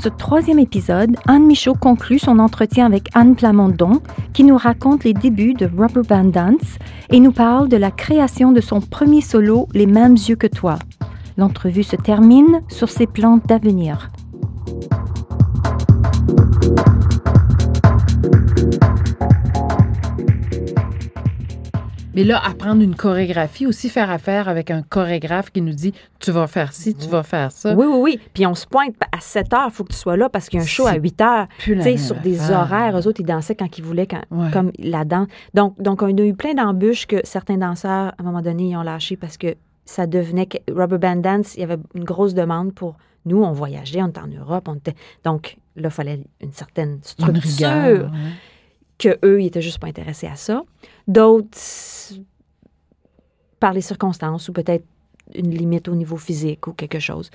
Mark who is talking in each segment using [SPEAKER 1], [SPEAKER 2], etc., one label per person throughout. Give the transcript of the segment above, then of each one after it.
[SPEAKER 1] Ce troisième épisode, Anne Michaud conclut son entretien avec Anne Plamondon, qui nous raconte les débuts de Rubber Band Dance et nous parle de la création de son premier solo Les mêmes yeux que toi. L'entrevue se termine sur ses plans d'avenir.
[SPEAKER 2] Mais là, apprendre une chorégraphie, aussi faire affaire avec un chorégraphe qui nous dit tu vas faire ci, tu vas faire ça.
[SPEAKER 1] Oui, oui, oui. Puis on se pointe à 7 heures, il faut que tu sois là parce qu'il y a un show à 8 heures. Tu sais, sur des horaires. Eux autres, ils dansaient quand ils voulaient, quand, comme la danse. Donc, donc, on a eu plein d'embûches que certains danseurs, à un moment donné, ils ont lâché parce que ça devenait. Rubber Band Dance, il y avait une grosse demande pour. Nous, on voyageait, on était en Europe, on était. Donc, là, il fallait une certaine structure que eux, ils étaient juste pas intéressés à ça. D'autres, par les circonstances ou peut-être une limite au niveau physique ou quelque chose.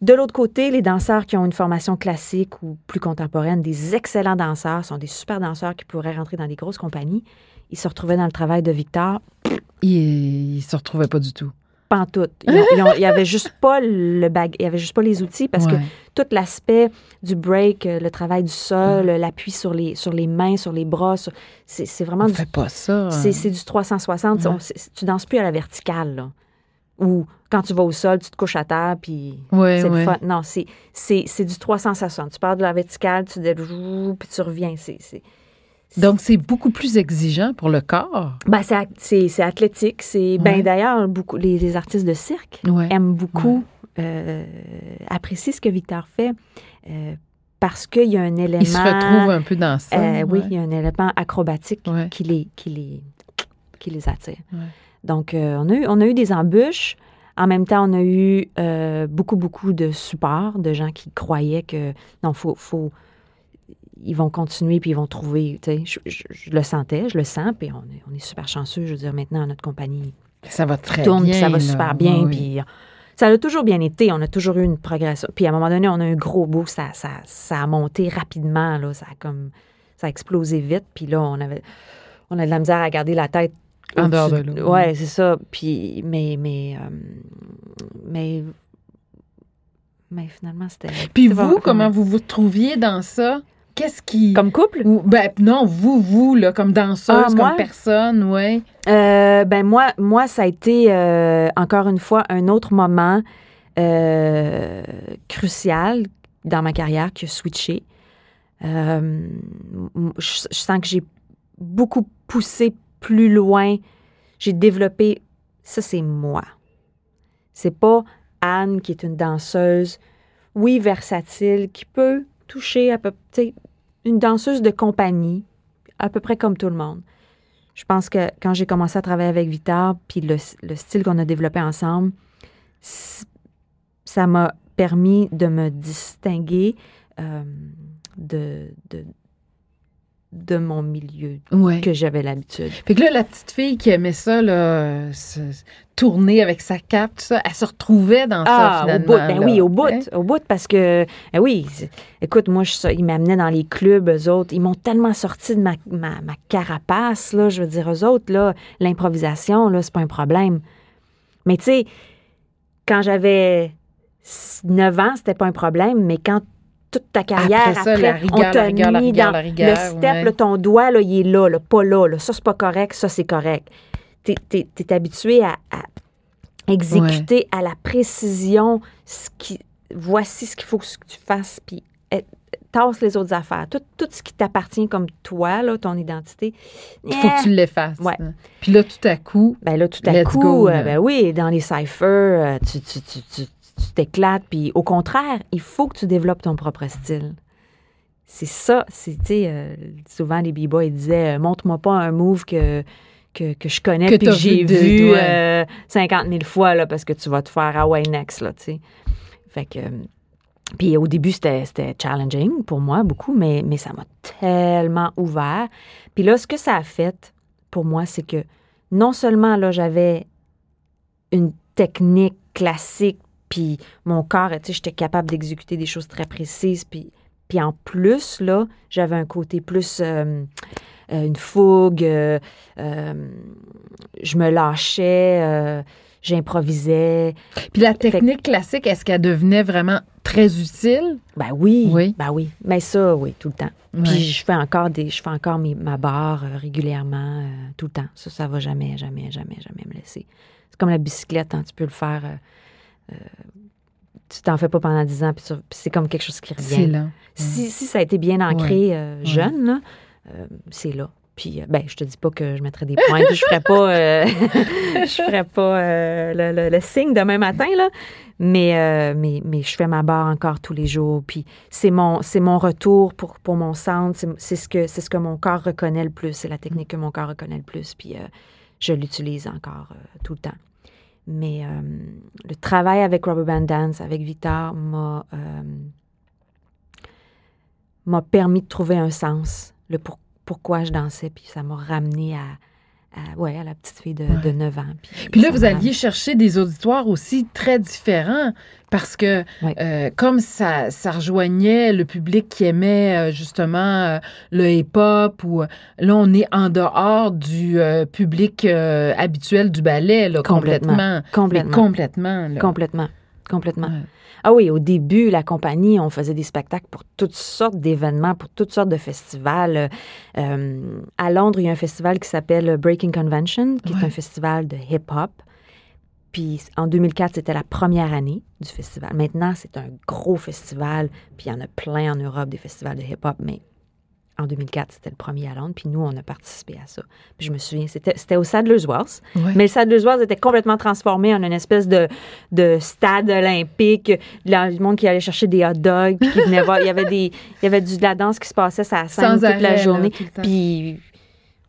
[SPEAKER 1] De l'autre côté, les danseurs qui ont une formation classique ou plus contemporaine, des excellents danseurs, sont des super danseurs qui pourraient rentrer dans des grosses compagnies. Ils se retrouvaient dans le travail de Victor.
[SPEAKER 2] Ils ne se retrouvaient pas du tout
[SPEAKER 1] tout. Il n'y avait juste pas le bag, il y avait juste pas les outils parce que tout l'aspect du break, euh, le travail du sol, l'appui sur les, sur les mains, sur les bras, c'est vraiment.
[SPEAKER 2] On
[SPEAKER 1] du,
[SPEAKER 2] fait pas ça.
[SPEAKER 1] C'est du 360. Tu tu danses plus à la verticale, là. Ou quand tu vas au sol, tu te couches à terre, puis c'est le fun. Non, c'est du 360. Tu pars de la verticale, tu puis tu reviens. C'est
[SPEAKER 2] donc, c'est beaucoup plus exigeant pour le corps.
[SPEAKER 1] Ben, c'est athlétique. C'est ben d'ailleurs beaucoup les, artistes de cirque aiment beaucoup euh, apprécier ce que Victor fait euh, parce qu'il y a un élément. Il
[SPEAKER 2] se retrouve un peu dans ça.
[SPEAKER 1] Euh, oui, il y a un élément acrobatique qui les qui les qui les attire. Donc, on a eu on a eu des embûches. En même temps, on a eu beaucoup, beaucoup de support, de gens qui croyaient que non, faut, faut, ils vont continuer puis ils vont trouver. Je, je, le sentais, je le sens, puis on est, on est super chanceux. Je veux dire, maintenant, notre compagnie
[SPEAKER 2] ça va très tourne, bien.
[SPEAKER 1] Ça va super bien. Puis ça a toujours bien été. On a toujours eu une progression. Puis à un moment donné, on a un gros bout. Ça, ça, ça a monté rapidement. Là. Ça, a comme, ça a explosé vite. Puis là, on avait, on a de la misère à garder la tête.
[SPEAKER 2] En dehors de l'eau.
[SPEAKER 1] Ouais, c'est ça. Puis, mais, mais, euh, mais, mais finalement, c'était.
[SPEAKER 2] Puis vous, comment vous vous trouviez dans ça? Qu'est-ce qui.
[SPEAKER 1] Comme couple?
[SPEAKER 2] ben, non, vous, vous, là, comme danseuse, ah, comme personne, oui.
[SPEAKER 1] Euh, ben, moi, moi, ça a été, euh, encore une fois, un autre moment euh, crucial dans ma carrière qui a switché. je, sens que j'ai beaucoup poussé plus loin. J'ai développé. Ça, c'est moi. C'est pas Anne qui est une danseuse, oui, versatile, qui peut à peu une danseuse de compagnie, à peu près comme tout le monde. Je pense que quand j'ai commencé à travailler avec Victor, puis le, style qu'on a développé ensemble, ça m'a permis de me distinguer euh, de mon milieu que j'avais l'habitude.
[SPEAKER 2] Fait que là, la petite fille qui aimait ça, là, tourner avec sa cape, ça, elle se retrouvait dans ça, finalement.
[SPEAKER 1] Au bout, ben oui, au bout, au bout, parce que, ben oui, écoute, moi, je, ils m'amenaient dans les clubs, eux autres, ils m'ont tellement sorti de ma, ma, carapace, là, je veux dire, eux autres, là, l'improvisation, là, c'est pas un problème. Mais tu sais, quand j'avais 9 ans, c'était pas un problème, mais quand toute ta carrière. Après, ça, après on t'a mis dans le step, ton doigt, là, il est là, là pas là, là. Ça, c'est pas correct, ça, c'est correct. Tu es, habitué à, exécuter à la précision ce qui, voici ce qu'il faut que tu fasses, puis eh, tasse les autres affaires. Tout, tout ce qui t'appartient comme toi, là, ton identité.
[SPEAKER 2] Il faut que tu l'effaces. Ouais. Puis là, tout à coup.
[SPEAKER 1] Ben là, tout à coup, euh, ben oui, dans les cyphers, euh, tu, tu, tu, tu t'éclates. Puis au contraire, il faut que tu développes ton propre style. c'est ça. C'est, tu sais, euh, souvent les b-boys disaient Montre-moi pas un move que, que, que je connais puis que j'ai
[SPEAKER 2] vu
[SPEAKER 1] vu euh, 50 000 fois là, parce que tu vas te faire Away next. Là, tu sais. Fait que. euh, Puis au début, c'était c'était challenging pour moi, beaucoup, mais, mais ça m'a tellement ouvert. Puis là, ce que ça a fait pour moi, c'est que non seulement là, j'avais une technique classique, puis mon corps, tu sais, j'étais capable d'exécuter des choses très précises, puis, puis en plus, là, j'avais un côté plus euh, euh, une fougue, euh, euh, je me lâchais, j'improvisais.
[SPEAKER 2] Puis la technique classique, est-ce qu'elle devenait vraiment très utile?
[SPEAKER 1] Ben oui,
[SPEAKER 2] Oui.
[SPEAKER 1] ben oui, mais ça, oui, tout le temps. Puis je fais encore des, je fais encore mes- ma barre euh, régulièrement, euh, tout le temps. Ça, ça va jamais, jamais, jamais, jamais me laisser. C'est comme la bicyclette, hein, tu peux le faire. euh, euh, tu t'en fais pas pendant 10 ans, puis, c'est comme quelque chose qui revient.
[SPEAKER 2] là.
[SPEAKER 1] Si, si ça a été bien ancré euh, jeune, là, euh, c'est là. Puis, ben, je te dis pas que je mettrais des pointes, je ferais pas, euh, je ferais pas le, le- le signe demain matin, là. Mais, mais, mais je fais ma barre encore tous les jours. Puis c'est mon, c'est mon retour pour, pour mon centre. C'est, c'est ce que, c'est ce que mon corps reconnaît le plus. C'est la technique que mon corps reconnaît le plus. Puis je l'utilise encore tout le temps. Mais euh, le travail avec Rubber Band Dance, avec Victor, m'a, euh, permis de trouver un sens, le pour- pourquoi je dansais. Puis ça m'a ramené à, à, ouais, à la petite fille de,
[SPEAKER 2] Ouais.
[SPEAKER 1] de 9 ans.
[SPEAKER 2] Puis là,
[SPEAKER 1] ça
[SPEAKER 2] vous alliez chercher des auditoires aussi très différents parce que
[SPEAKER 1] Ouais.
[SPEAKER 2] euh, comme ça, ça rejoignait le public qui aimait euh, justement euh, le hip-hop ou euh, là, on est en dehors du euh, public euh, habituel du ballet, là, complètement.
[SPEAKER 1] Complètement.
[SPEAKER 2] Mais complètement. là.
[SPEAKER 1] Complètement. Complètement.
[SPEAKER 2] Ouais.
[SPEAKER 1] Ah oui, au début, la compagnie, on faisait des spectacles pour toutes sortes d'événements, pour toutes sortes de festivals. Euh, à Londres, il y a un festival qui s'appelle Breaking Convention, qui
[SPEAKER 2] Ouais.
[SPEAKER 1] est un festival de hip-hop. Puis en 2004, c'était la première année du festival. Maintenant, c'est un gros festival, puis il y en a plein en Europe, des festivals de hip-hop, mais en 2004, c'était le premier à Londres, puis nous, on a participé à ça. Puis je me souviens, c'était au Sadler's-Wells,
[SPEAKER 2] Ouais.
[SPEAKER 1] mais le Sadler's-Wells était complètement transformé en une espèce de, de stade olympique, du monde qui allait chercher des hot dogs, puis qui venait voir, il y avait des, il y avait du, de la danse qui se passait ça scène toute
[SPEAKER 2] arrêt,
[SPEAKER 1] la
[SPEAKER 2] là,
[SPEAKER 1] journée.
[SPEAKER 2] tout le.
[SPEAKER 1] Puis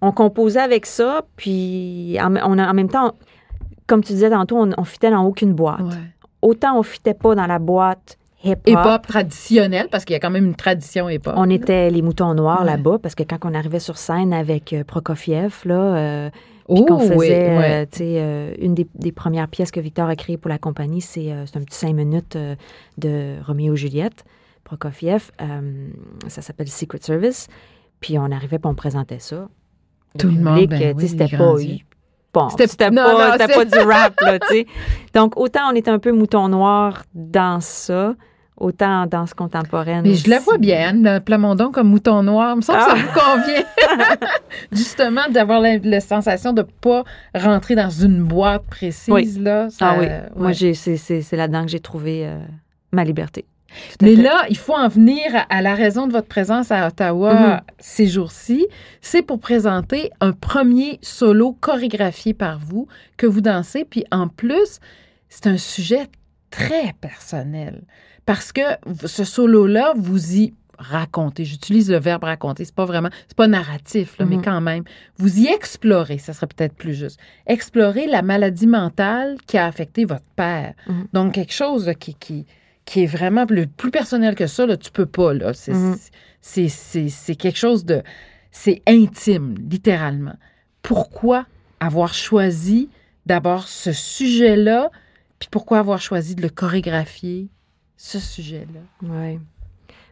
[SPEAKER 1] on composait avec ça, puis en, on a- en même temps, comme tu disais tantôt, on, on fitait dans aucune boîte.
[SPEAKER 2] Ouais.
[SPEAKER 1] Autant on fitait pas dans la boîte hip-hop.
[SPEAKER 2] Hip-hop traditionnel parce qu'il y a quand même une tradition hip-hop.
[SPEAKER 1] On était les moutons noirs
[SPEAKER 2] Ouais.
[SPEAKER 1] là-bas parce que quand on arrivait sur scène avec euh, Prokofiev, là, euh, puis
[SPEAKER 2] Oh,
[SPEAKER 1] qu'on faisait,
[SPEAKER 2] oui,
[SPEAKER 1] euh,
[SPEAKER 2] ouais.
[SPEAKER 1] tu sais, euh, une des, des premières pièces que Victor a créées pour la compagnie, c'est euh, un petit cinq minutes de Roméo et Juliette, Prokofiev. ça s'appelle Secret Service. Puis on arrivait puis on présentait ça.
[SPEAKER 2] Tout le monde,
[SPEAKER 1] public,
[SPEAKER 2] ben oui,
[SPEAKER 1] c'était pas... Bon,
[SPEAKER 2] C'était-
[SPEAKER 1] pas, pas du rap, là, tu sais. Donc, autant on était un peu mouton noir dans ça, autant en danse contemporaine.
[SPEAKER 2] Mais je la vois bien, Anne Plamondon comme mouton noir. Il me semble que ça
[SPEAKER 1] Ah.
[SPEAKER 2] vous convient. Justement, d'avoir la, la sensation de ne pas rentrer dans une boîte précise.
[SPEAKER 1] Oui.
[SPEAKER 2] Là, ça-
[SPEAKER 1] Ah oui,
[SPEAKER 2] ouais.
[SPEAKER 1] moi, c'est c'est- c'est là-dedans que j'ai trouvé euh, ma liberté.
[SPEAKER 2] Mais
[SPEAKER 1] fait.
[SPEAKER 2] là, il faut en venir à, à la raison de votre présence à Ottawa
[SPEAKER 1] Mhm.
[SPEAKER 2] ces jours-ci. C'est pour présenter un premier solo chorégraphié par vous que vous dansez. Puis en plus, c'est un sujet très personnel. Parce que ce solo-là, vous y racontez. J'utilise le verbe raconter. C'est pas vraiment, c'est pas narratif, là, mais
[SPEAKER 1] Mhm.
[SPEAKER 2] quand même. Vous y explorez, ça serait peut-être plus juste. Explorer la maladie mentale qui a affecté votre père.
[SPEAKER 1] Mhm.
[SPEAKER 2] Donc, quelque chose là, qui, qui, qui est vraiment le plus personnel que ça, là, tu peux pas. Là. C'est,
[SPEAKER 1] Mhm.
[SPEAKER 2] c'est, c'est, c'est quelque chose de... C'est intime, littéralement. Pourquoi avoir choisi d'abord ce sujet-là, puis pourquoi avoir choisi de le chorégraphier, ce sujet-là?
[SPEAKER 1] Oui.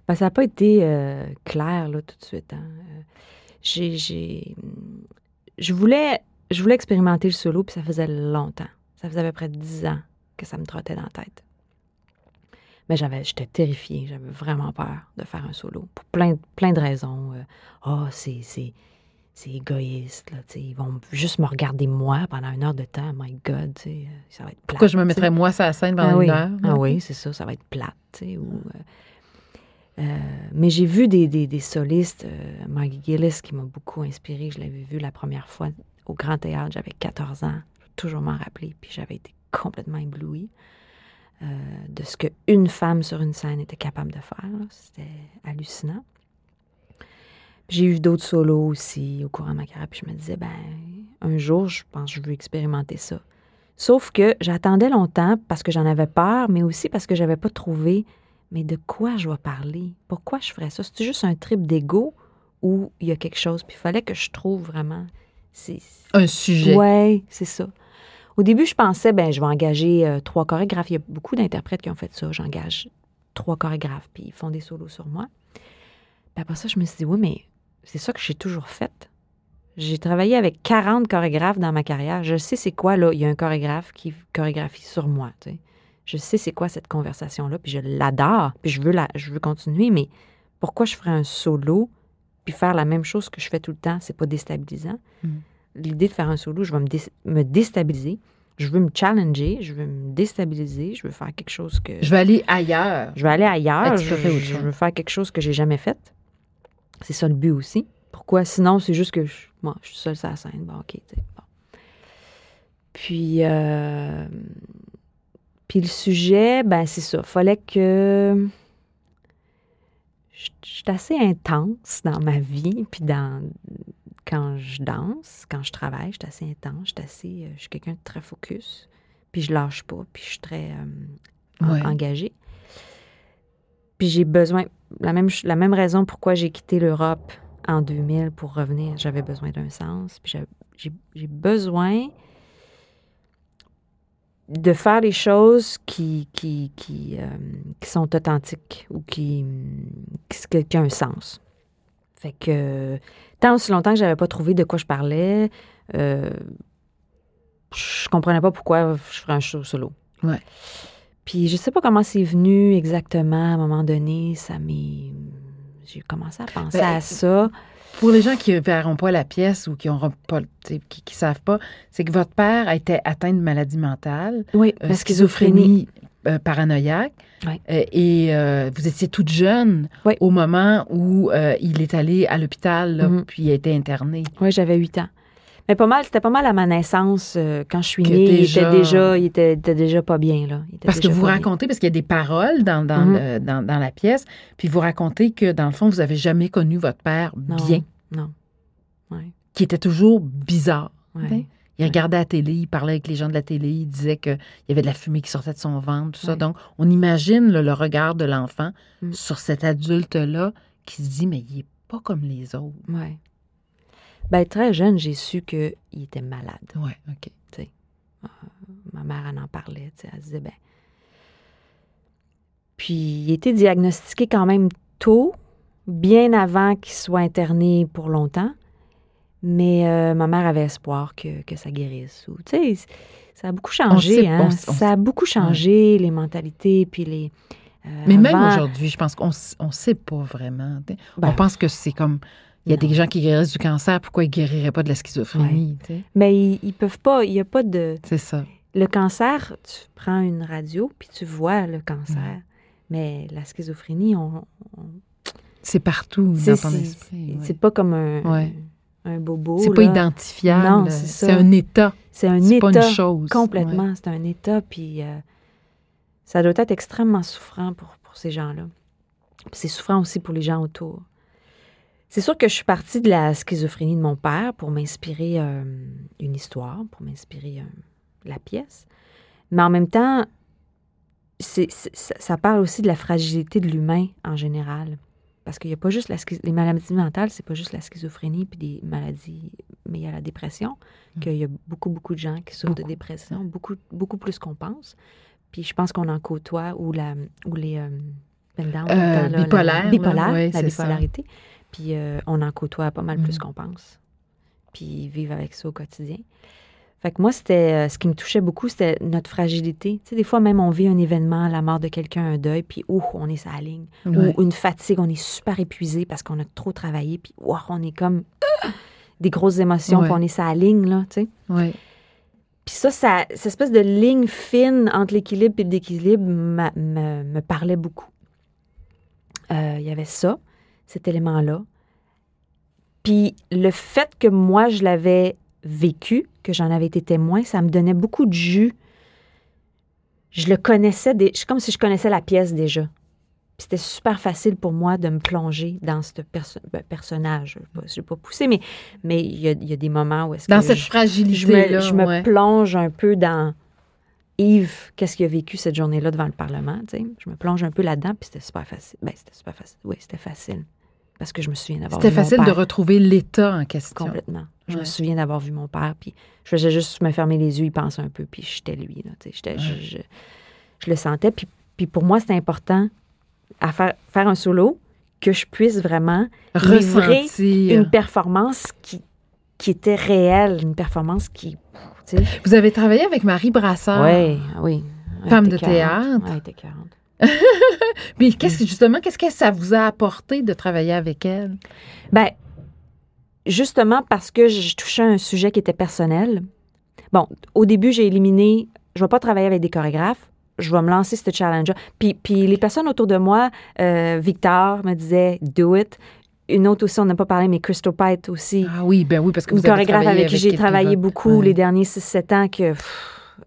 [SPEAKER 1] Ben, ça n'a pas été euh, clair, là, tout de suite. hein. Euh, J'ai, j'ai- Je voulais, je voulais expérimenter le solo, puis ça faisait longtemps. Ça faisait à peu près dix ans que ça me trottait dans la tête. Mais j'avais, j'étais terrifiée. J'avais vraiment peur de faire un solo. Pour plein, plein de raisons. Euh, Ah, c'est, c'est, c'est égoïste, là. Ils vont juste me regarder moi pendant une heure de temps. My God, euh, ça va être
[SPEAKER 2] Pourquoi
[SPEAKER 1] plate,
[SPEAKER 2] je me mettrais moi sur la scène pendant
[SPEAKER 1] Ah oui.
[SPEAKER 2] une heure?
[SPEAKER 1] Ah
[SPEAKER 2] là?
[SPEAKER 1] oui, c'est ça, ça va être plate, ou, euh, euh, mais j'ai vu des, des, des solistes, euh, Maggie Gillis, qui m'a beaucoup inspirée. Je l'avais vu la première fois au Grand Théâtre, j'avais 14 ans. Je vais toujours m'en rappeler, puis j'avais été complètement éblouie de ce qu'une femme sur une scène était capable de faire. C'était hallucinant. J'ai eu d'autres solos aussi au courant de ma carrière. Puis je me disais, ben, un jour, je pense que je veux expérimenter ça. Sauf que j'attendais longtemps parce que j'en avais peur, mais aussi parce que j'avais pas trouvé, mais de quoi je vais parler? Pourquoi je ferais ça? C'est juste un trip d'ego ou il y a quelque chose? Puis il fallait que je trouve vraiment.
[SPEAKER 2] Un sujet.
[SPEAKER 1] Oui, c'est ça. Au début, je pensais, ben, je vais engager euh, trois chorégraphes. Il y a beaucoup d'interprètes qui ont fait ça. J'engage trois chorégraphes, puis ils font des solos sur moi. Puis après ça, je me suis dit, oui, mais c'est ça que j'ai toujours fait. J'ai travaillé avec 40 chorégraphes dans ma carrière. Je sais c'est quoi, là. Il y a un chorégraphe qui chorégraphie sur moi. Tu sais. Je sais c'est quoi cette conversation-là, puis je l'adore, puis je veux, la, je veux continuer, mais pourquoi je ferais un solo, puis faire la même chose que je fais tout le temps, c'est pas déstabilisant? Mm. L'idée de faire un solo, je vais me, me, déstabiliser. Je veux me challenger, je veux me déstabiliser, je veux faire quelque chose que.
[SPEAKER 2] Je veux aller ailleurs.
[SPEAKER 1] Je veux aller ailleurs. Je, je, veux faire quelque chose que j'ai jamais fait. C'est ça le but aussi. Pourquoi? Sinon, c'est juste que je, moi, je suis seule sur la scène. Bon, OK, bon. Puis, euh, puis le sujet, ben c'est ça. Fallait que. Je, suis assez intense dans ma vie, puis dans quand je danse, quand je travaille, je suis assez intense, je suis assez, euh, je suis quelqu'un de très focus, puis je lâche pas, puis je suis très euh, engagée. Puis j'ai besoin, la même, la même raison pourquoi j'ai quitté l'Europe en 2000 pour revenir, j'avais besoin d'un sens. Puis j'ai besoin de faire les choses qui, qui, qui, euh, qui sont authentiques ou qui, qui, qui, ont un sens. Fait que tant aussi longtemps que j'avais pas trouvé de quoi je parlais, euh, je comprenais pas pourquoi je ferais un show solo.
[SPEAKER 2] Ouais.
[SPEAKER 1] Puis je sais pas comment c'est venu exactement à un moment donné, ça m'est j'ai commencé à penser ben, à ça.
[SPEAKER 2] Pour les gens qui ne verront pas la pièce ou qui ne pas, qui, qui, savent pas, c'est que votre père a été atteint de maladie mentale.
[SPEAKER 1] Oui, euh, schizophrénie.
[SPEAKER 2] Euh, paranoïaque. Euh, et vous étiez toute jeune au moment où il est allé à l'hôpital, mm-hmm. puis il a été interné.
[SPEAKER 1] Oui, j'avais 8 ans. Mais pas mal, c'était pas mal à ma naissance. Euh, quand je suis née, il était déjà, il était, déjà pas bien. Là.
[SPEAKER 2] parce que vous racontez, parce qu'il y a des paroles dans, mm-hmm. dans, la pièce, puis vous racontez que, dans le fond, vous avez jamais connu votre père bien.
[SPEAKER 1] Non.
[SPEAKER 2] Qui était toujours bizarre. Il regardait la télé, il parlait avec les gens de la télé, il disait qu'il y avait de la fumée qui sortait de son ventre, tout ça. Donc, on imagine le regard de l'enfant mm. sur cet adulte-là qui se dit, mais il n'est pas comme les autres.
[SPEAKER 1] Ben, très jeune, j'ai su qu'il était malade.
[SPEAKER 2] Oui, OK.
[SPEAKER 1] Euh, ma mère en en parlait. Elle disait, ben. Puis, il était diagnostiqué quand même tôt, bien avant qu'il soit interné pour longtemps. Mais euh, ma mère avait espoir que, que ça guérisse. Tu sais, ça a beaucoup changé. hein? ça a beaucoup changé, les mentalités, puis les.
[SPEAKER 2] Euh, mais même aujourd'hui, je pense qu'on ne sait pas vraiment. on ben, pense que c'est comme il y a des gens qui guérissent du cancer, pourquoi ils ne guériraient pas de la schizophrénie?
[SPEAKER 1] Mais ils, ne peuvent pas, il n'y a pas de...
[SPEAKER 2] C'est ça.
[SPEAKER 1] Le cancer, tu prends une radio, puis tu vois le cancer. Mais la schizophrénie, on...
[SPEAKER 2] C'est partout dans ton esprit.
[SPEAKER 1] C'est pas comme un, un bobo.
[SPEAKER 2] C'est pas identifiable. Non, c'est un état.
[SPEAKER 1] C'est un état. pas une chose. Complètement, c'est un état, puis euh, ça doit être extrêmement souffrant pour, pour ces gens-là. C'est souffrant aussi pour les gens autour. C'est sûr que je suis partie de la schizophrénie de mon père pour m'inspirer euh, une histoire, pour m'inspirer euh, la pièce. Mais en même temps, ça parle aussi de la fragilité de l'humain en général. Parce qu'il n'y a pas juste la les maladies mentales, c'est pas juste la schizophrénie puis des maladies, mais il y a la dépression, mmh. qu'il y a beaucoup, beaucoup de gens qui souffrent de dépression, beaucoup, beaucoup plus qu'on pense. Puis je pense qu'on en côtoie, ou, la, ou les... Euh,
[SPEAKER 2] bipolaire,
[SPEAKER 1] la, la bipolarité. Puis euh, on en côtoie pas mal plus mm. qu'on pense. Puis vivre avec ça au quotidien. Fait que moi, c'était euh, ce qui me touchait beaucoup, c'était notre fragilité. Tu sais, des fois, même, on vit un événement, la mort de quelqu'un, un deuil, puis ouh, on est sa ligne. Ou une fatigue, on est super épuisé parce qu'on a trop travaillé, puis ouh, on est comme euh, des grosses émotions, puis on est sa ligne, là, tu sais.
[SPEAKER 2] Oui.
[SPEAKER 1] Puis ça, ça, cette espèce de ligne fine entre l'équilibre et le déséquilibre me, me parlait beaucoup. Il y avait ça cet élément-là. Puis le fait que moi, je l'avais vécu, que j'en avais été témoin, ça me donnait beaucoup de jus. Je le connaissais, des, comme si je connaissais la pièce déjà. Puis c'était super facile pour moi de me plonger dans ce ben, personnage. Je ne vais pas pousser, mais mais il y a, y a, des moments où est-ce
[SPEAKER 2] que.
[SPEAKER 1] Dans
[SPEAKER 2] cette fragilité-là.
[SPEAKER 1] Je me, je me plonge un peu dans Yves, qu'est-ce qu'il a vécu cette journée-là devant le Parlement. Je me plonge un peu là-dedans, puis c'était super facile. Ben, c'était super facile. Oui, c'était facile. Parce que je me souviens d'avoir
[SPEAKER 2] C'était facile de retrouver l'état en question.
[SPEAKER 1] Complètement. Je me souviens d'avoir vu mon père, puis je faisais juste me fermer les yeux, il pensait un peu, puis j'étais lui. Là, je, je, le sentais. Puis, puis pour moi, c'était important à faire, faire un solo que je puisse vraiment livrer une performance qui, qui était réelle, une performance qui
[SPEAKER 2] vous avez travaillé avec Marie Brassard.
[SPEAKER 1] Oui, oui.
[SPEAKER 2] Femme de théâtre.
[SPEAKER 1] Oui, était 40.
[SPEAKER 2] Mais qu'est-ce justement, qu'est-ce que ça vous a apporté de travailler avec elle?
[SPEAKER 1] Ben, justement parce que je touchais un sujet qui était personnel. Bon, au début, j'ai éliminé, je ne vais pas travailler avec des chorégraphes, je vais me lancer ce challenge Puis, puis les personnes autour de moi, euh, Victor me disait, do it une autre aussi, on n'a pas parlé, mais Crystal Pite aussi.
[SPEAKER 2] Ah oui, ben oui, parce que
[SPEAKER 1] vous Une chorégraphe avec, qui j'ai travaillé beaucoup les derniers 6-7 ans, que,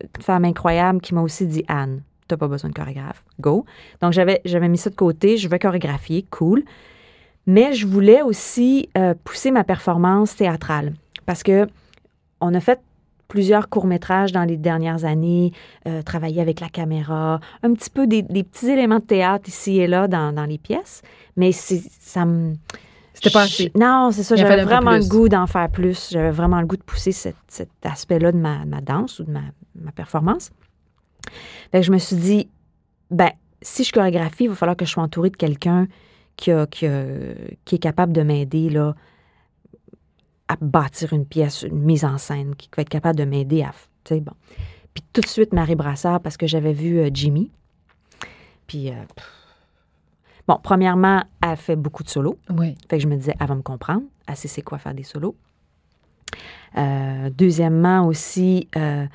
[SPEAKER 1] une femme incroyable qui m'a aussi dit Anne, t'as pas besoin de chorégraphe, go. Donc j'avais, j'avais mis ça de côté, je vais chorégraphier, cool. Mais je voulais aussi euh, pousser ma performance théâtrale. Parce que on a fait plusieurs courts-métrages dans les dernières années, euh, travailler avec la caméra, un petit peu des, petits éléments de théâtre ici et là dans, dans les pièces, mais ça me
[SPEAKER 2] c'était pas assez.
[SPEAKER 1] Non, c'est ça. J'avais vraiment le goût d'en faire plus. J'avais vraiment le goût de pousser cet, aspect-là de ma, danse ou de ma, performance. Fait je me suis dit, ben, si je chorégraphie, il va falloir que je sois entourée de quelqu'un qui, qui, est capable de m'aider là, à bâtir une pièce, une mise en scène, qui va être capable de m'aider à. bon. Puis tout de suite, Marie Brassard, parce que j'avais vu euh, Jimmy. Puis. Euh, Bon, premièrement, elle fait beaucoup de solos.
[SPEAKER 2] Oui.
[SPEAKER 1] Fait que je me disais, elle va me comprendre. Elle sait c'est quoi faire des solos. Euh, deuxièmement aussi, euh,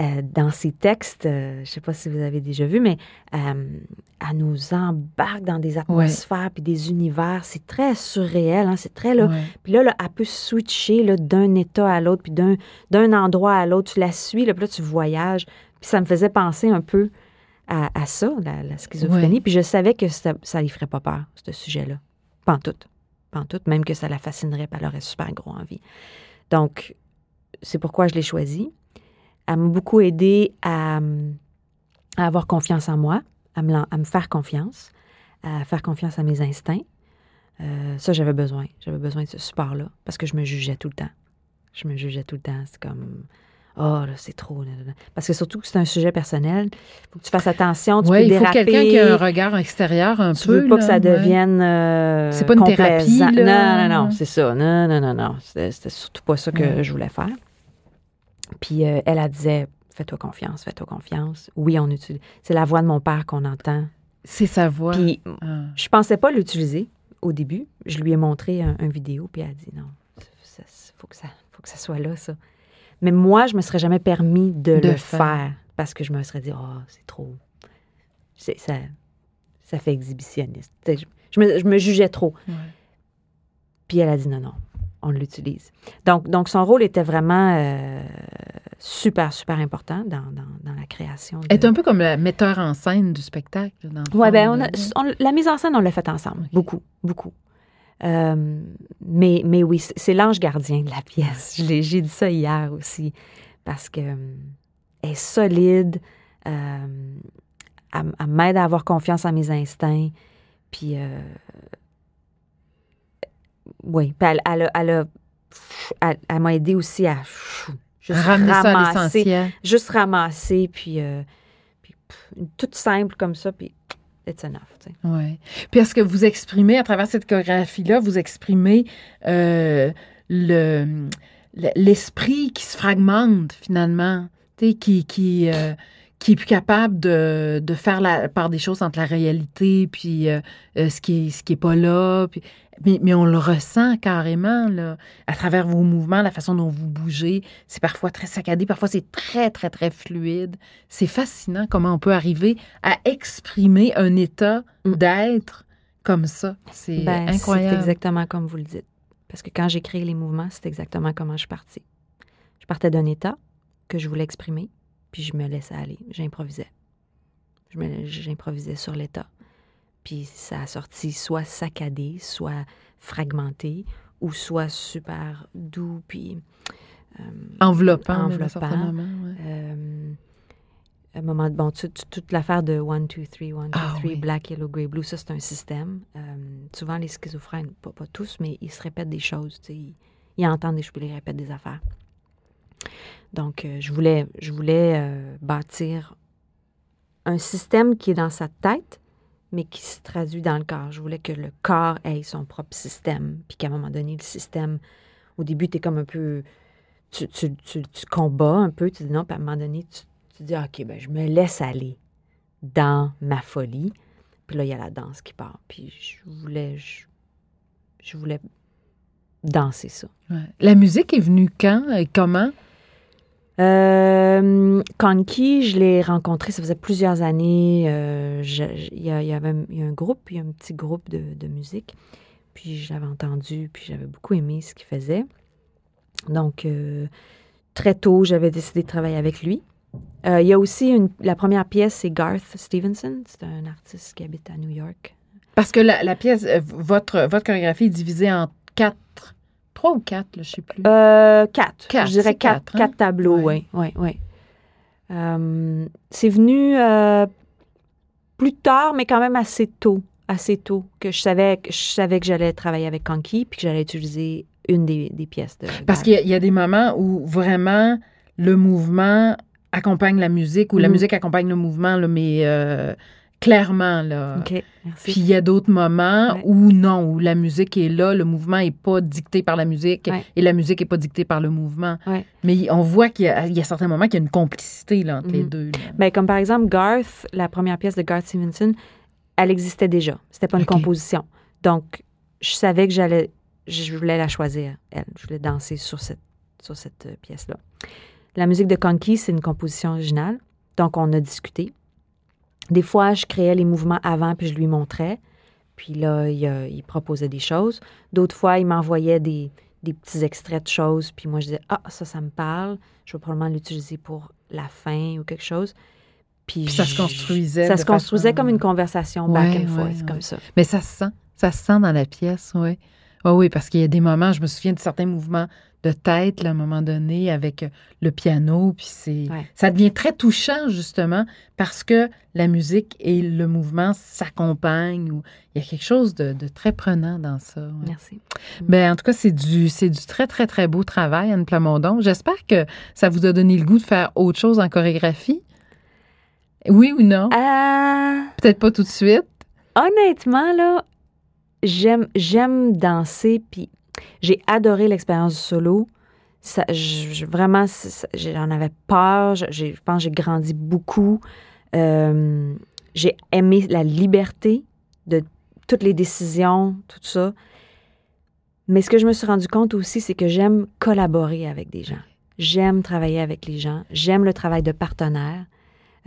[SPEAKER 1] euh, dans ses textes, je ne sais pas si vous avez déjà vu, mais elle nous embarque dans des atmosphères puis des univers. C'est très surréel, hein, c'est très là. Puis là, elle peut switcher d'un état à l'autre, puis d'un endroit à l'autre. Tu la suis, là, puis là, tu voyages. Puis ça me faisait penser un peu à, ça, la, schizophrénie. Puis je savais que ça ne lui ferait pas peur, ce sujet-là. Pas en tout. Pas en tout, même que ça la fascinerait, puis elle aurait super gros envie. Donc, c'est pourquoi je l'ai choisi. Elle m'a beaucoup aidé à, avoir confiance en moi, à me, à me, faire confiance, à faire confiance à mes instincts. Euh, ça, j'avais besoin. J'avais besoin de ce support-là parce que je me jugeais tout le temps. Je me jugeais tout le temps. C'est comme oh, là, c'est trop. Parce que surtout que c'est un sujet personnel. Il faut que tu fasses attention. Tu peux il faut
[SPEAKER 2] quelqu'un qui a un regard extérieur un
[SPEAKER 1] peu. Tu veux pas que ça devienne. Euh,
[SPEAKER 2] c'est pas une thérapie.
[SPEAKER 1] Là. Non, non, non, c'est ça. Non, non, non, non. C'était surtout pas ça que je voulais faire. Puis euh, elle, a disait fais-toi confiance, fais-toi confiance. Oui, on utilise. C'est la voix de mon père qu'on entend.
[SPEAKER 2] C'est sa voix.
[SPEAKER 1] Puis ah. je pensais pas l'utiliser au début. Je lui ai montré un, vidéo, puis elle a dit non, il faut, que ça, faut que ça soit là, ça. Mais moi, je me serais jamais permis de, le faire. parce que je me serais dit, oh, c'est trop. Ça, ça fait exhibitionniste. Je, me, jugeais trop. Puis elle a dit, non, non, on l'utilise. Donc, donc, son rôle était vraiment euh, super, super important dans, la création.
[SPEAKER 2] Elle est un peu comme le metteur en scène du spectacle.
[SPEAKER 1] Oui, bien, la mise en scène, on l'a faite ensemble. Beaucoup, beaucoup. Euh, mais, mais oui, c'est l'ange gardien de la pièce. J'ai dit ça hier aussi, parce que euh, est solide, euh, elle, m'aide à avoir confiance en mes instincts, puis oui, puis elle, elle, elle, m'a aidé aussi à
[SPEAKER 2] juste ramasser,
[SPEAKER 1] juste ramasser, puis, puis toute simple comme ça, puis it's enough.
[SPEAKER 2] Oui. Puis est-ce que vous exprimez, à travers cette chorégraphie-là, vous exprimez euh, le, l'esprit qui se fragmente finalement, qui, qui, euh, qui est plus capable de, de, faire la part des choses entre la réalité puis euh, ce qui est, ce qui est pas là. Puis, mais, on le ressent carrément, là, à travers vos mouvements, la façon dont vous bougez. C'est parfois très saccadé, parfois c'est très, très, très fluide. C'est fascinant comment on peut arriver à exprimer un état mm. d'être comme ça. C'est ben, incroyable.
[SPEAKER 1] C'est exactement comme vous le dites. Parce que quand j'ai créé les mouvements, c'est exactement comment je suis partie. Je partais d'un état que je voulais exprimer, puis je me laissais aller. J'improvisais. J'improvisais sur l'état. Puis ça a sorti soit saccadé, soit fragmenté, ou soit super doux, puis...
[SPEAKER 2] euh, enveloppant.
[SPEAKER 1] enveloppant. Euh, un moment, bon, toute, l'affaire de 1, 2, 3, 1, 2, 3, black, yellow, grey, blue, ça, c'est un système. Euh, souvent, les schizophrènes, pas, pas, tous, mais ils se répètent des choses, ils, ils, entendent des choses, ils répètent des affaires. Donc, je voulais, je voulais bâtir un système qui est dans sa tête, mais qui se traduit dans le corps. Je voulais que le corps ait son propre système, puis qu'à un moment donné, le système, au début, tu es comme un peu. Tu, tu, tu, combats un peu, tu dis non, puis à un moment donné, tu, tu dis OK, ben, je me laisse aller dans ma folie. Puis là, il y a la danse qui part. Puis je voulais. Je, voulais danser ça.
[SPEAKER 2] La musique est venue quand? Et comment?
[SPEAKER 1] Euh, Conky, je l'ai rencontré, ça faisait plusieurs années. Euh, il y, avait un groupe, il y a un petit groupe de, musique. Puis je l'avais entendu, puis j'avais beaucoup aimé ce qu'il faisait. Donc, euh, très tôt, j'avais décidé de travailler avec lui. Euh, il y a aussi la première pièce, c'est Garth Stevenson. C'est un artiste qui habite à New York.
[SPEAKER 2] Parce que la, la pièce, votre, votre chorégraphie est divisée en quatre Trois ou quatre, je ne sais plus.
[SPEAKER 1] Euh, quatre. Je dirais quatre, quatre, hein? tableaux, oui. Oui, oui. Euh, c'est venu euh, plus tard, mais quand même assez tôt. Assez tôt que je savais que, je savais que j'allais travailler avec Conky puis que j'allais utiliser une des, pièces de.
[SPEAKER 2] Parce qu'il y, a des moments où vraiment le mouvement accompagne la musique ou la mm. musique accompagne le mouvement, là, mais euh, clairement. Là.
[SPEAKER 1] OK,
[SPEAKER 2] Puis il y a d'autres moments où non, où la musique est là, le mouvement n'est pas dicté par la musique et la musique n'est pas dictée par le mouvement. Mais on voit qu'il y, a certains moments qu'il y a une complicité là, entre les mhm. deux.
[SPEAKER 1] Ben, comme par exemple Garth, la première pièce de Garth Stevenson, elle existait déjà. C'était pas une composition. Donc, je savais que j'allais, je voulais la choisir, elle. Je voulais danser sur cette, sur cette euh, pièce-là. La musique de Conky, c'est une composition originale. Donc, on a discuté. Des fois, je créais les mouvements avant, puis je lui montrais. Puis là, il, proposait des choses. D'autres fois, il m'envoyait des, petits extraits de choses. Puis moi, je disais, ah, ça, ça me parle. Je vais probablement l'utiliser pour la fin ou quelque chose.
[SPEAKER 2] Puis, ça se construisait.
[SPEAKER 1] Ça se construisait comme une conversation back and forth, comme ça.
[SPEAKER 2] Mais ça se sent. Ça se sent dans la pièce, oui. Oui, oui, parce qu'il y a des moments, je me souviens de certains mouvements de tête, à un moment donné, avec euh, le piano. Puis c'est, ça devient très touchant, justement, parce que la musique et le mouvement s'accompagnent. Ou, il y a quelque chose de, très prenant dans ça.
[SPEAKER 1] Merci.
[SPEAKER 2] Ben, en tout cas, c'est du, c'est du très, très, très beau travail, Anne Plamondon. J'espère que ça vous a donné le goût de faire autre chose en chorégraphie. Oui ou non?
[SPEAKER 1] Euh,
[SPEAKER 2] Peut-être pas tout de suite.
[SPEAKER 1] Honnêtement, là, j'aime, j'aime danser, puis j'ai adoré l'expérience du solo. Ça, vraiment, j'en avais peur. Je, je pense que j'ai grandi beaucoup. Euh, j'ai aimé la liberté de toutes les décisions, tout ça. Mais ce que je me suis rendu compte aussi, c'est que j'aime collaborer avec des gens. J'aime travailler avec les gens. J'aime le travail de partenaire.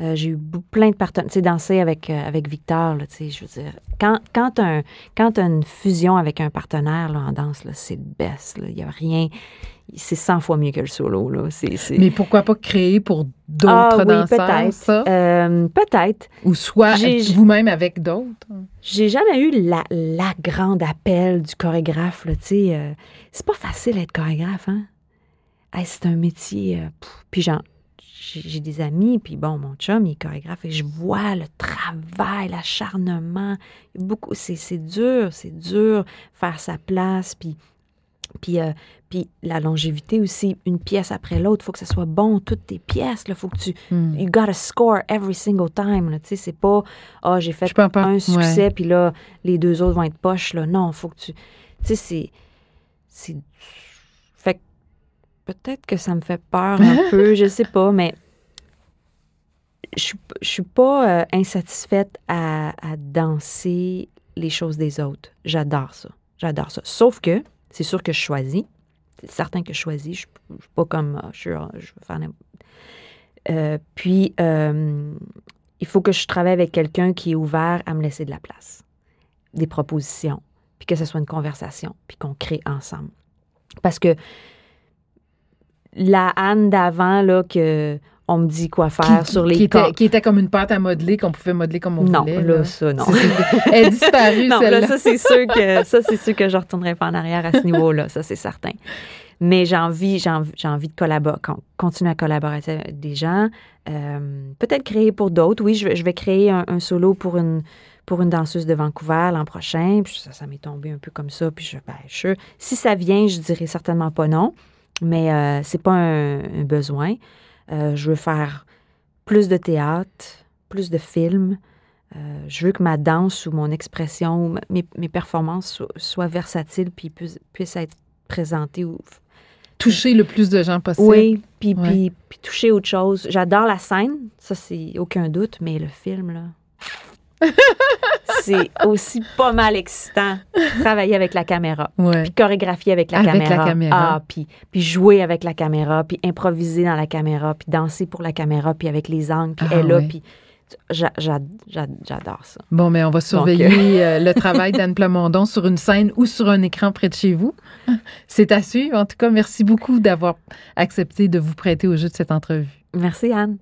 [SPEAKER 1] Euh, j'ai eu plein de partenaires. Tu sais, danser avec, euh, avec Victor, tu sais, je veux dire, quand, quand tu as, une fusion avec un partenaire là, en danse, c'est le best. Il n'y a rien. C'est 100 fois mieux que le solo. Là.
[SPEAKER 2] Mais pourquoi pas créer pour d'autres ah, danseurs,
[SPEAKER 1] peut-être. Euh, peut-être.
[SPEAKER 2] Ou soit vous-même avec d'autres.
[SPEAKER 1] J'ai jamais eu la, la grande appel du chorégraphe. Tu sais, c'est pas facile d'être chorégraphe, hein? c'est un métier. puis genre, j'ai des amis, puis bon, mon chum, il est chorégraphe, et je vois le travail, l'acharnement. Beaucoup, c'est dur, c'est dur faire sa place, puis, puis, euh, puis la longévité aussi, une pièce après l'autre, il faut que ça soit bon, toutes tes pièces, il faut que tu... Hmm. You gotta score every single time, tu sais, c'est pas, ah, oh, j'ai fait un succès, puis là, les deux autres vont être poches, là. Non, il faut que tu... Tu sais, c'est peut-être que ça me fait peur un peu, je sais pas, mais je, je suis pas euh, insatisfaite à, danser les choses des autres. J'adore ça. J'adore ça. Sauf que, c'est sûr que je choisis. C'est certain que je choisis. Je, ne suis pas comme, ah, je, je veux faire euh, puis, euh, il faut que je travaille avec quelqu'un qui est ouvert à me laisser de la place, des propositions, puis que ce soit une conversation, puis qu'on crée ensemble. Parce que la Anne d'avant, là, que on me dit quoi faire sur les
[SPEAKER 2] qui était, qui était comme une pâte à modeler qu'on pouvait modeler comme on
[SPEAKER 1] Non,
[SPEAKER 2] voulait.
[SPEAKER 1] là, ça, non.
[SPEAKER 2] Elle est disparue,
[SPEAKER 1] non, là, ça, c'est sûr que ça, c'est sûr que je retournerai pas en arrière à ce niveau-là, ça, c'est certain. Mais j'ai envie, j'ai envie, envie de collaborer, con- continuer à collaborer avec des gens. Euh, peut-être créer pour d'autres. Oui, je vais, je vais créer un, un solo pour une, pour une danseuse de Vancouver l'an prochain. Puis ça, ça m'est tombé un peu comme ça. Puis je, ben, je- si ça vient, je dirais certainement pas non. Mais euh, c'est pas un, un besoin. Euh, je veux faire plus de théâtre, plus de films. Euh, je veux que ma danse ou mon expression, ou mes, mes performances so- soient versatiles puis puissent, puissent être présentées. Ou,
[SPEAKER 2] Toucher le plus de gens possible.
[SPEAKER 1] oui, puis,
[SPEAKER 2] Ouais.
[SPEAKER 1] puis, puis toucher autre chose. J'adore la scène, ça c'est aucun doute, mais le film, là, c'est aussi pas mal excitant. Travailler avec la caméra,
[SPEAKER 2] Ouais.
[SPEAKER 1] puis chorégraphier avec la
[SPEAKER 2] Avec la
[SPEAKER 1] caméra. Ah, puis, puis jouer avec la caméra, puis improviser dans la caméra, puis danser pour la caméra, puis avec les angles, puis
[SPEAKER 2] Ah,
[SPEAKER 1] elle là,
[SPEAKER 2] ouais.
[SPEAKER 1] puis j'a- j'a- j'adore ça.
[SPEAKER 2] Bon, mais on va surveiller euh, le travail d'Anne Plamondon sur une scène ou sur un écran près de chez vous. C'est à suivre. En tout cas, merci beaucoup d'avoir accepté de vous prêter au jeu de cette entrevue.
[SPEAKER 1] Merci Anne.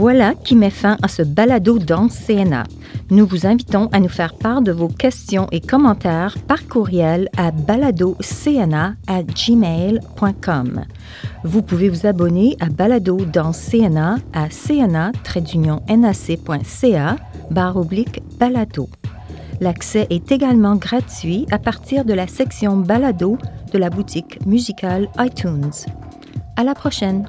[SPEAKER 3] Voilà qui met fin à ce balado dans CNA. Nous vous invitons à nous faire part de vos questions et commentaires par courriel à baladocna@gmail.com. Vous pouvez vous abonner à Balado dans CNA à cna-nac.ca barre oblique balado. L'accès est également gratuit à partir de la section balado de la boutique musicale iTunes. À la prochaine!